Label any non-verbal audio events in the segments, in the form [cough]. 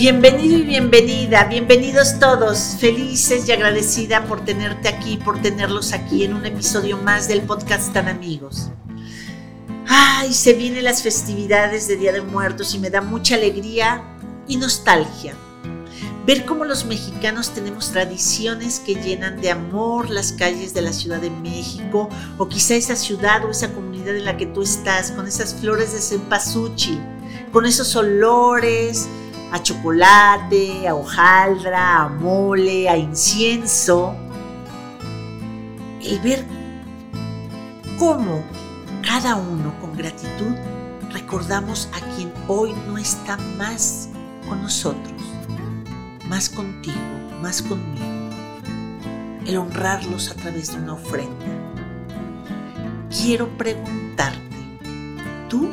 Bienvenido y bienvenida, bienvenidos todos, felices y agradecida por tenerte aquí, por tenerlos aquí en un episodio más del podcast Tan Amigos. Ay, se vienen las festividades de Día de Muertos y me da mucha alegría y nostalgia. Ver cómo los mexicanos tenemos tradiciones que llenan de amor las calles de la Ciudad de México o quizá esa ciudad o esa comunidad en la que tú estás, con esas flores de cempasúchil, con esos olores, a chocolate, a hojaldra, a mole, a incienso. El ver cómo cada uno con gratitud recordamos a quien hoy no está más con nosotros, más contigo, más conmigo. El honrarlos a través de una ofrenda. Quiero preguntarte, ¿tú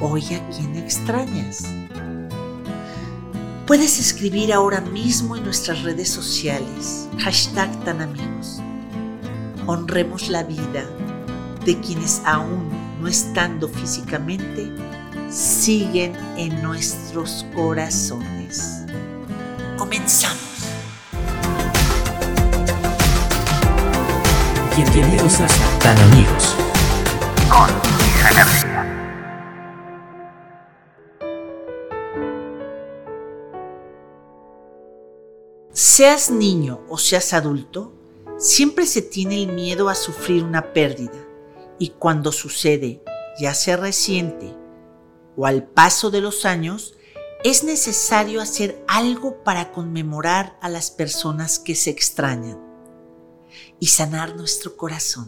hoy a quién extrañas? Puedes escribir ahora mismo en nuestras redes sociales, hashtag tan amigos. Honremos la vida de quienes aún no estando físicamente, siguen en nuestros corazones. Comenzamos. Bienvenidos a Tan Amigos con Seas niño o seas adulto, siempre se tiene el miedo a sufrir una pérdida y cuando sucede, ya sea reciente o al paso de los años, es necesario hacer algo para conmemorar a las personas que se extrañan y sanar nuestro corazón.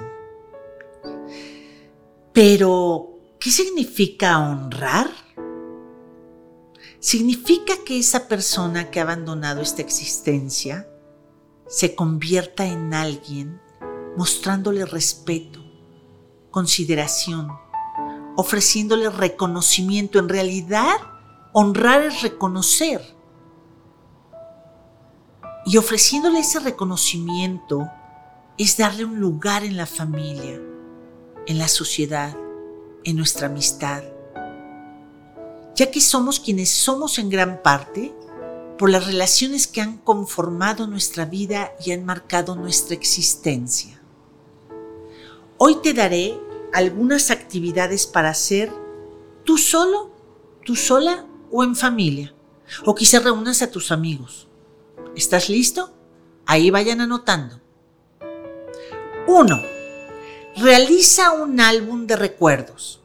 Pero, ¿qué significa honrar? Significa que esa persona que ha abandonado esta existencia se convierta en alguien mostrándole respeto, consideración, ofreciéndole reconocimiento. En realidad, honrar es reconocer. Y ofreciéndole ese reconocimiento es darle un lugar en la familia, en la sociedad, en nuestra amistad ya que somos quienes somos en gran parte por las relaciones que han conformado nuestra vida y han marcado nuestra existencia. Hoy te daré algunas actividades para hacer tú solo, tú sola o en familia. O quizás reúnas a tus amigos. ¿Estás listo? Ahí vayan anotando. 1. Realiza un álbum de recuerdos.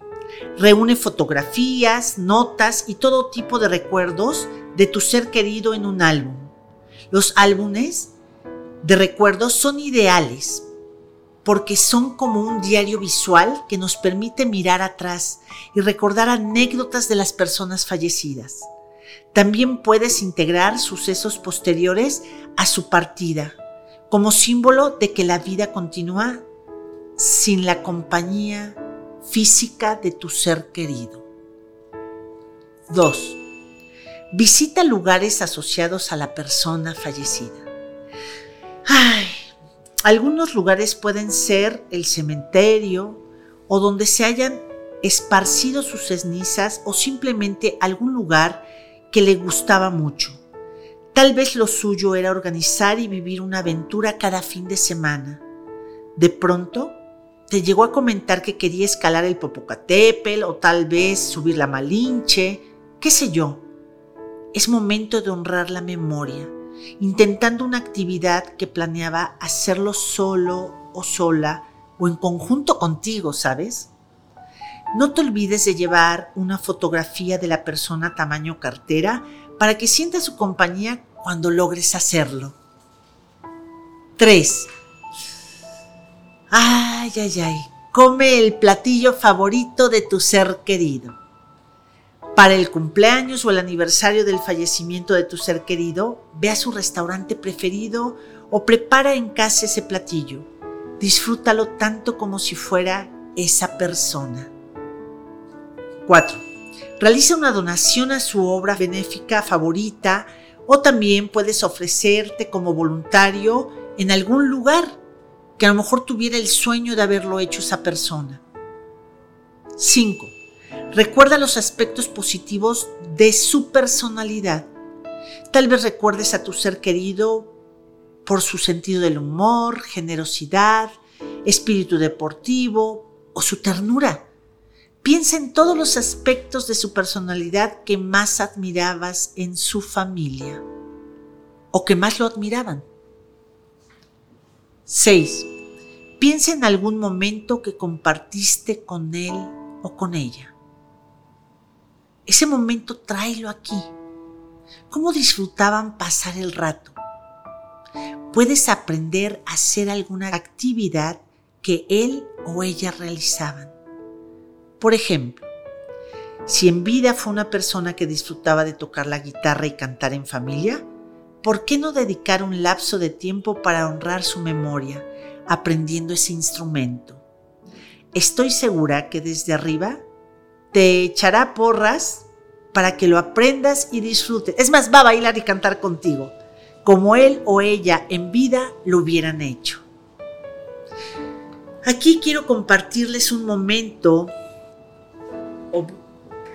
Reúne fotografías, notas y todo tipo de recuerdos de tu ser querido en un álbum. Los álbumes de recuerdos son ideales porque son como un diario visual que nos permite mirar atrás y recordar anécdotas de las personas fallecidas. También puedes integrar sucesos posteriores a su partida como símbolo de que la vida continúa sin la compañía física de tu ser querido. 2. Visita lugares asociados a la persona fallecida. Ay, algunos lugares pueden ser el cementerio o donde se hayan esparcido sus cenizas o simplemente algún lugar que le gustaba mucho. Tal vez lo suyo era organizar y vivir una aventura cada fin de semana. De pronto, te llegó a comentar que quería escalar el Popocatépetl o tal vez subir la Malinche, qué sé yo. Es momento de honrar la memoria, intentando una actividad que planeaba hacerlo solo o sola o en conjunto contigo, ¿sabes? No te olvides de llevar una fotografía de la persona tamaño cartera para que sienta su compañía cuando logres hacerlo. 3. Ay, ay, ay. Come el platillo favorito de tu ser querido. Para el cumpleaños o el aniversario del fallecimiento de tu ser querido, ve a su restaurante preferido o prepara en casa ese platillo. Disfrútalo tanto como si fuera esa persona. 4. Realiza una donación a su obra benéfica favorita o también puedes ofrecerte como voluntario en algún lugar que a lo mejor tuviera el sueño de haberlo hecho esa persona. 5. Recuerda los aspectos positivos de su personalidad. Tal vez recuerdes a tu ser querido por su sentido del humor, generosidad, espíritu deportivo o su ternura. Piensa en todos los aspectos de su personalidad que más admirabas en su familia o que más lo admiraban. 6. Piensa en algún momento que compartiste con él o con ella. Ese momento tráelo aquí. ¿Cómo disfrutaban pasar el rato? Puedes aprender a hacer alguna actividad que él o ella realizaban. Por ejemplo, si en vida fue una persona que disfrutaba de tocar la guitarra y cantar en familia, ¿por qué no dedicar un lapso de tiempo para honrar su memoria aprendiendo ese instrumento? Estoy segura que desde arriba te echará porras para que lo aprendas y disfrutes. Es más, va a bailar y cantar contigo, como él o ella en vida lo hubieran hecho. Aquí quiero compartirles un momento,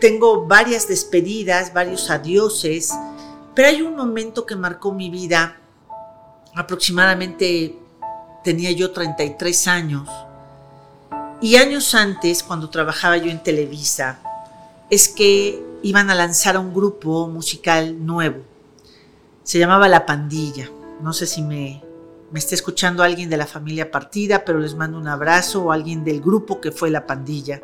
tengo varias despedidas, varios adioses, pero hay un momento que marcó mi vida, aproximadamente tenía yo 33 años, y años antes, cuando trabajaba yo en Televisa, es que iban a lanzar un grupo musical nuevo. Se llamaba La Pandilla. No sé si me, me está escuchando alguien de la familia partida, pero les mando un abrazo o alguien del grupo que fue La Pandilla.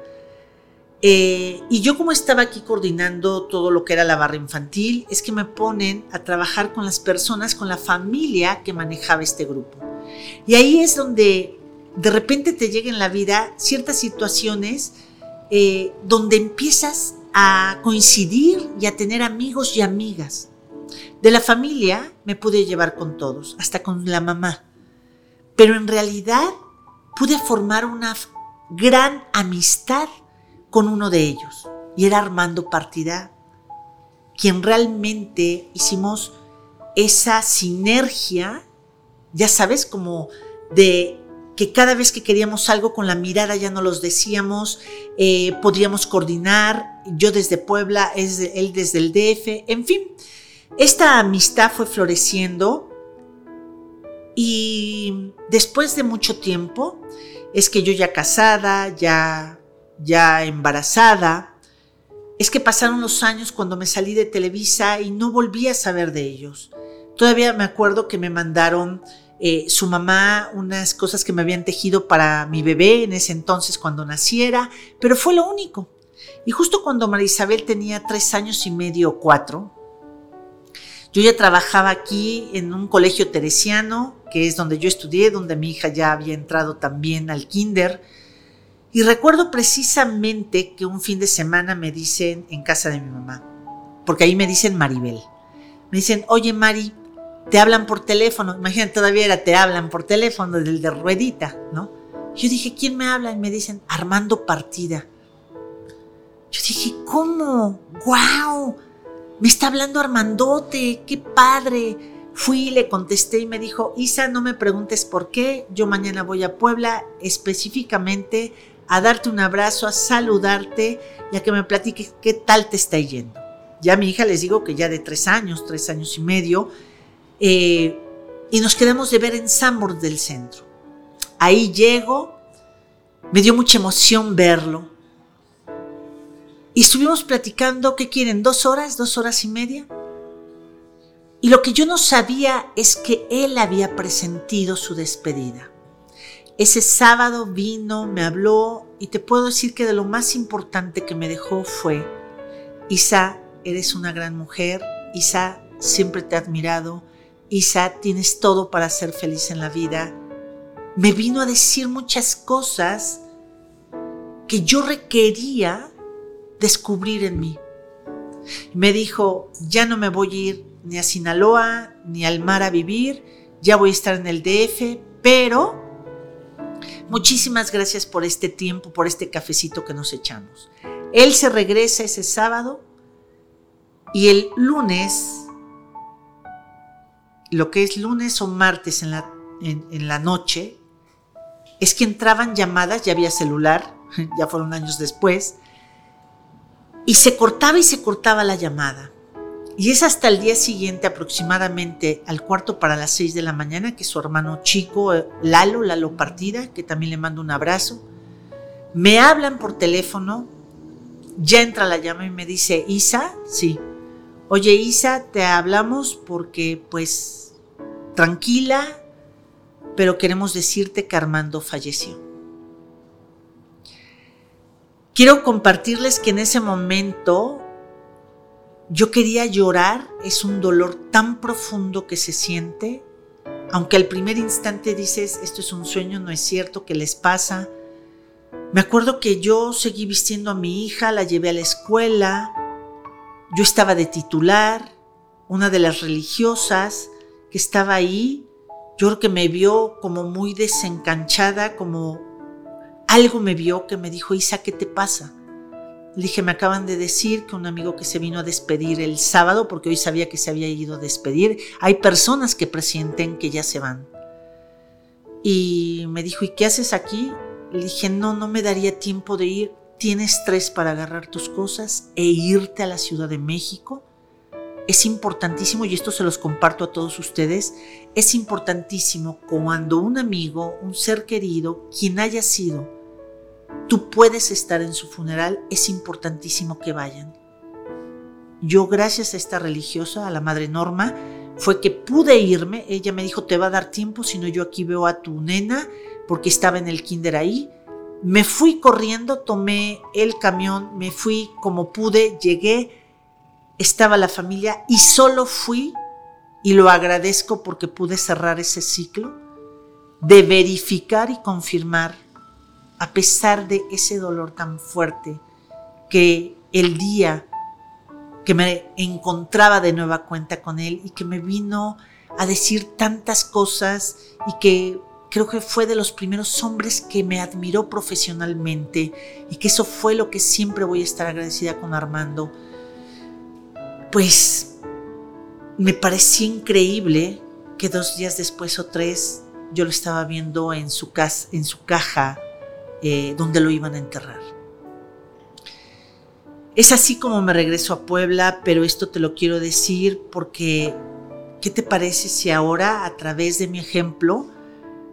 Eh, y yo como estaba aquí coordinando todo lo que era la barra infantil, es que me ponen a trabajar con las personas, con la familia que manejaba este grupo. Y ahí es donde de repente te llega en la vida ciertas situaciones eh, donde empiezas a coincidir y a tener amigos y amigas. De la familia me pude llevar con todos, hasta con la mamá. Pero en realidad pude formar una gran amistad con uno de ellos. Y era Armando Partida, quien realmente hicimos esa sinergia, ya sabes, como de que cada vez que queríamos algo con la mirada ya no los decíamos, eh, podríamos coordinar, yo desde Puebla, él desde el DF, en fin, esta amistad fue floreciendo y después de mucho tiempo, es que yo ya casada, ya, ya embarazada, es que pasaron los años cuando me salí de Televisa y no volví a saber de ellos. Todavía me acuerdo que me mandaron eh, su mamá unas cosas que me habían tejido para mi bebé en ese entonces cuando naciera, pero fue lo único. Y justo cuando María Isabel tenía tres años y medio o cuatro, yo ya trabajaba aquí en un colegio teresiano, que es donde yo estudié, donde mi hija ya había entrado también al kinder. Y recuerdo precisamente que un fin de semana me dicen en casa de mi mamá, porque ahí me dicen Maribel, me dicen, oye Mari, te hablan por teléfono, imagínate, todavía era te hablan por teléfono, del de ruedita, ¿no? Yo dije, ¿quién me habla? Y me dicen, Armando Partida. Yo dije, ¿cómo? ¡Wow! Me está hablando Armandote, qué padre. Fui, le contesté y me dijo, Isa, no me preguntes por qué, yo mañana voy a Puebla específicamente a darte un abrazo, a saludarte y a que me platiques qué tal te está yendo. Ya mi hija les digo que ya de tres años, tres años y medio, eh, y nos quedamos de ver en Sambor del centro. Ahí llego, me dio mucha emoción verlo. Y estuvimos platicando, ¿qué quieren? ¿Dos horas? ¿Dos horas y media? Y lo que yo no sabía es que él había presentido su despedida. Ese sábado vino, me habló y te puedo decir que de lo más importante que me dejó fue, Isa, eres una gran mujer, Isa, siempre te he admirado, Isa, tienes todo para ser feliz en la vida. Me vino a decir muchas cosas que yo requería descubrir en mí. Me dijo, ya no me voy a ir ni a Sinaloa ni al mar a vivir, ya voy a estar en el DF, pero muchísimas gracias por este tiempo, por este cafecito que nos echamos. Él se regresa ese sábado y el lunes lo que es lunes o martes en la, en, la noche, es que entraban llamadas, ya había celular, [laughs] ya fueron años después, Y se cortaba y se cortaba la llamada. Y es hasta el día siguiente, aproximadamente al cuarto para las seis de la mañana, que su hermano chico, eh, Lalo, Lalo Partida, que también le mando un abrazo, me hablan por teléfono, ya entra la llama y me dice, Isa, sí, oye Isa, te hablamos porque pues tranquila, pero queremos decirte que Armando falleció. Quiero compartirles que en ese momento yo quería llorar, es un dolor tan profundo que se siente, aunque al primer instante dices, esto es un sueño, no es cierto, ¿qué les pasa? Me acuerdo que yo seguí vistiendo a mi hija, la llevé a la escuela, yo estaba de titular, una de las religiosas que estaba ahí, yo creo que me vio como muy desencanchada, como algo me vio que me dijo, Isa, ¿qué te pasa? Le dije, me acaban de decir que un amigo que se vino a despedir el sábado, porque hoy sabía que se había ido a despedir, hay personas que presienten que ya se van. Y me dijo, ¿y qué haces aquí? Le dije, no, no me daría tiempo de ir. Tienes tres para agarrar tus cosas e irte a la Ciudad de México. Es importantísimo, y esto se los comparto a todos ustedes, es importantísimo cuando un amigo, un ser querido, quien haya sido, tú puedes estar en su funeral, es importantísimo que vayan. Yo gracias a esta religiosa, a la Madre Norma, fue que pude irme. Ella me dijo, te va a dar tiempo, si no yo aquí veo a tu nena, porque estaba en el kinder ahí. Me fui corriendo, tomé el camión, me fui como pude, llegué, estaba la familia y solo fui, y lo agradezco porque pude cerrar ese ciclo, de verificar y confirmar a pesar de ese dolor tan fuerte que el día que me encontraba de nueva cuenta con él y que me vino a decir tantas cosas y que creo que fue de los primeros hombres que me admiró profesionalmente y que eso fue lo que siempre voy a estar agradecida con Armando. Pues me parecía increíble que dos días después o tres yo lo estaba viendo en su, casa, en su caja eh, donde lo iban a enterrar. Es así como me regreso a Puebla, pero esto te lo quiero decir porque, ¿qué te parece si ahora, a través de mi ejemplo,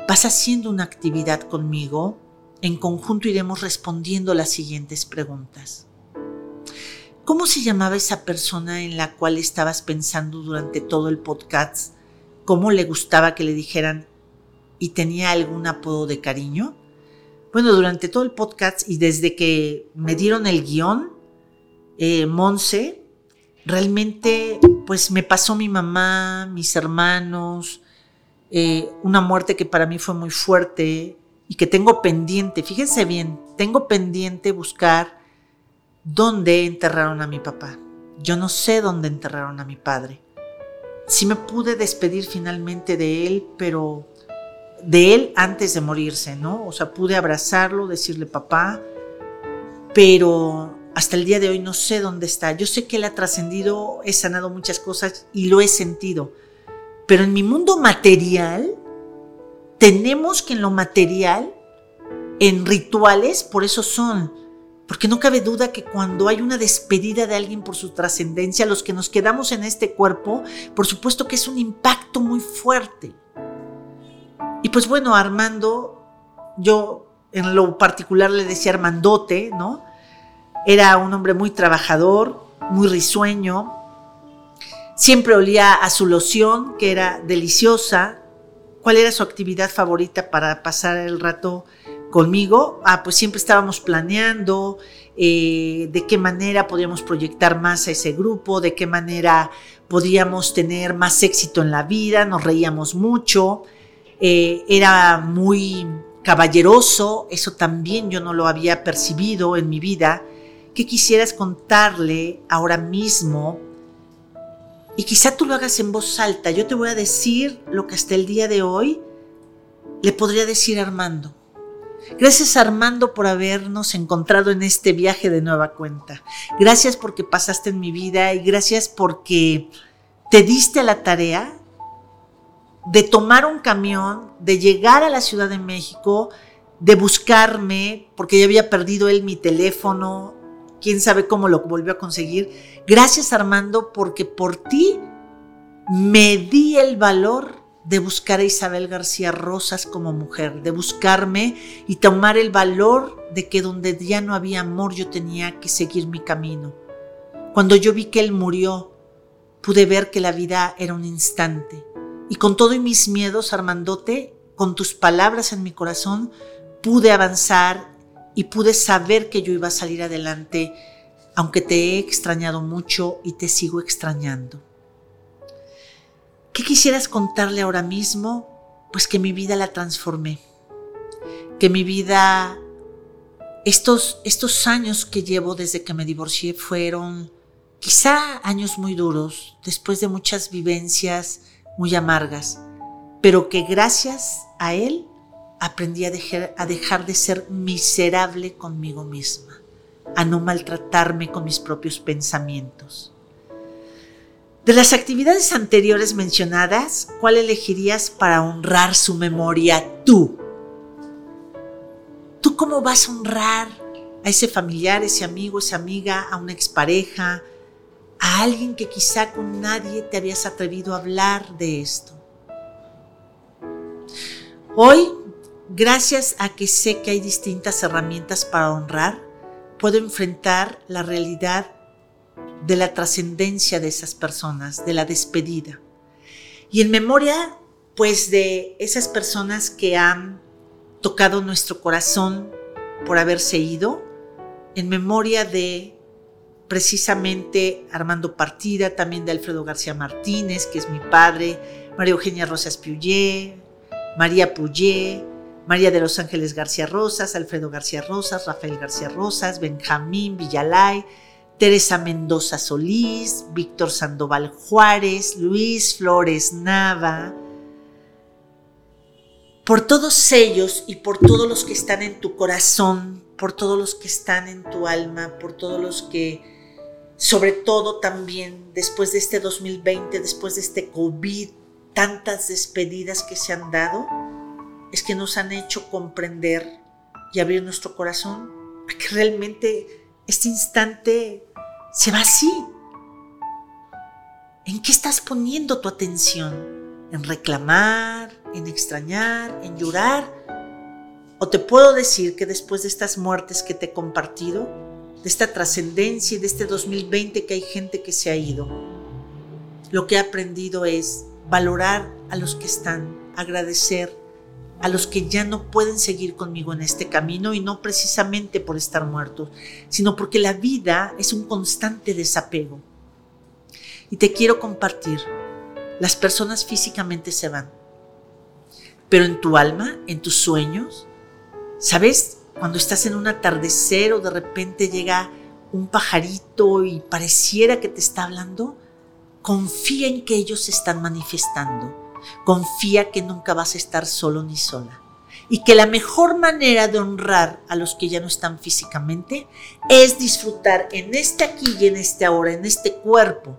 vas haciendo una actividad conmigo? En conjunto iremos respondiendo las siguientes preguntas. ¿Cómo se llamaba esa persona en la cual estabas pensando durante todo el podcast? ¿Cómo le gustaba que le dijeran y tenía algún apodo de cariño? Bueno, durante todo el podcast y desde que me dieron el guion, eh, Monse, realmente pues me pasó mi mamá, mis hermanos, eh, una muerte que para mí fue muy fuerte y que tengo pendiente, fíjense bien, tengo pendiente buscar dónde enterraron a mi papá. Yo no sé dónde enterraron a mi padre. Sí me pude despedir finalmente de él, pero de él antes de morirse, ¿no? O sea, pude abrazarlo, decirle papá, pero hasta el día de hoy no sé dónde está. Yo sé que él ha trascendido, he sanado muchas cosas y lo he sentido, pero en mi mundo material, tenemos que en lo material, en rituales, por eso son, porque no cabe duda que cuando hay una despedida de alguien por su trascendencia, los que nos quedamos en este cuerpo, por supuesto que es un impacto muy fuerte. Y pues bueno, Armando, yo en lo particular le decía Armandote, ¿no? Era un hombre muy trabajador, muy risueño. Siempre olía a su loción, que era deliciosa. ¿Cuál era su actividad favorita para pasar el rato conmigo? Ah, pues siempre estábamos planeando eh, de qué manera podíamos proyectar más a ese grupo, de qué manera podíamos tener más éxito en la vida, nos reíamos mucho. Eh, era muy caballeroso, eso también yo no lo había percibido en mi vida. ¿Qué quisieras contarle ahora mismo? Y quizá tú lo hagas en voz alta. Yo te voy a decir lo que hasta el día de hoy le podría decir a Armando. Gracias Armando por habernos encontrado en este viaje de nueva cuenta. Gracias porque pasaste en mi vida y gracias porque te diste a la tarea de tomar un camión, de llegar a la Ciudad de México, de buscarme, porque ya había perdido él mi teléfono, quién sabe cómo lo volvió a conseguir. Gracias Armando porque por ti me di el valor de buscar a Isabel García Rosas como mujer, de buscarme y tomar el valor de que donde ya no había amor yo tenía que seguir mi camino. Cuando yo vi que él murió, pude ver que la vida era un instante. Y con todo y mis miedos, Armandote, con tus palabras en mi corazón, pude avanzar y pude saber que yo iba a salir adelante, aunque te he extrañado mucho y te sigo extrañando. ¿Qué quisieras contarle ahora mismo? Pues que mi vida la transformé. Que mi vida, estos, estos años que llevo desde que me divorcié fueron quizá años muy duros, después de muchas vivencias muy amargas, pero que gracias a él aprendí a dejar, a dejar de ser miserable conmigo misma, a no maltratarme con mis propios pensamientos. De las actividades anteriores mencionadas, ¿cuál elegirías para honrar su memoria tú? ¿Tú cómo vas a honrar a ese familiar, ese amigo, esa amiga, a una expareja, a alguien que quizá con nadie te habías atrevido a hablar de esto? Hoy, gracias a que sé que hay distintas herramientas para honrar, puedo enfrentar la realidad de la trascendencia de esas personas, de la despedida. Y en memoria, pues, de esas personas que han tocado nuestro corazón por haberse ido, en memoria de precisamente Armando Partida, también de Alfredo García Martínez, que es mi padre, María Eugenia Rosas Puyé, María Puyé, María de los Ángeles García Rosas, Alfredo García Rosas, Rafael García Rosas, Benjamín Villalay, Teresa Mendoza Solís, Víctor Sandoval Juárez, Luis Flores Nava, por todos ellos y por todos los que están en tu corazón, por todos los que están en tu alma, por todos los que, sobre todo también después de este 2020, después de este COVID, tantas despedidas que se han dado, es que nos han hecho comprender y abrir nuestro corazón a que realmente este instante se va así. ¿En qué estás poniendo tu atención? ¿En reclamar? ¿En extrañar? ¿En llorar? O te puedo decir que después de estas muertes que te he compartido, de esta trascendencia y de este 2020 que hay gente que se ha ido, lo que he aprendido es valorar a los que están, agradecer a los que ya no pueden seguir conmigo en este camino y no precisamente por estar muertos, sino porque la vida es un constante desapego. Y te quiero compartir, las personas físicamente se van, pero en tu alma, en tus sueños, ¿sabes? Cuando estás en un atardecer o de repente llega un pajarito y pareciera que te está hablando, confía en que ellos se están manifestando Confía que nunca vas a estar solo ni sola. Y que la mejor manera de honrar a los que ya no están físicamente es disfrutar en este aquí y en este ahora, en este cuerpo,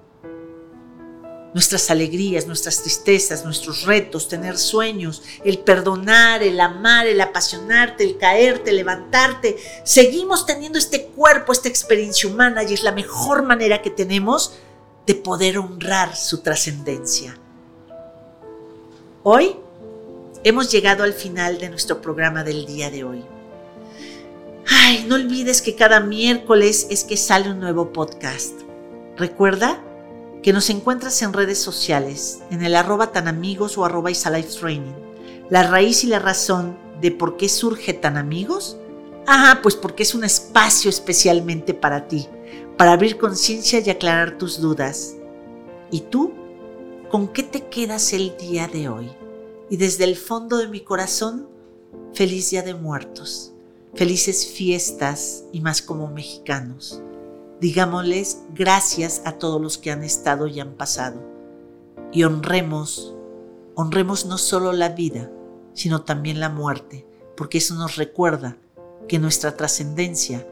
nuestras alegrías, nuestras tristezas, nuestros retos, tener sueños, el perdonar, el amar, el apasionarte, el caerte, levantarte. Seguimos teniendo este cuerpo, esta experiencia humana y es la mejor manera que tenemos de poder honrar su trascendencia. Hoy hemos llegado al final de nuestro programa del día de hoy. Ay, no olvides que cada miércoles es que sale un nuevo podcast. Recuerda que nos encuentras en redes sociales, en el arroba tan amigos o arroba Training. La raíz y la razón de por qué surge tan amigos. Ajá, pues porque es un espacio especialmente para ti, para abrir conciencia y aclarar tus dudas. ¿Y tú? ¿Con qué te quedas el día de hoy? y desde el fondo de mi corazón, feliz Día de Muertos, felices fiestas y más como mexicanos. Digámosles gracias a todos los que han estado y han pasado. Y honremos, honremos no solo la vida, sino también la muerte, porque eso nos recuerda que nuestra trascendencia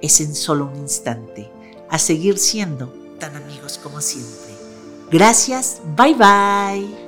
es en solo un instante, a seguir siendo tan amigos como siempre. Gracias, bye bye.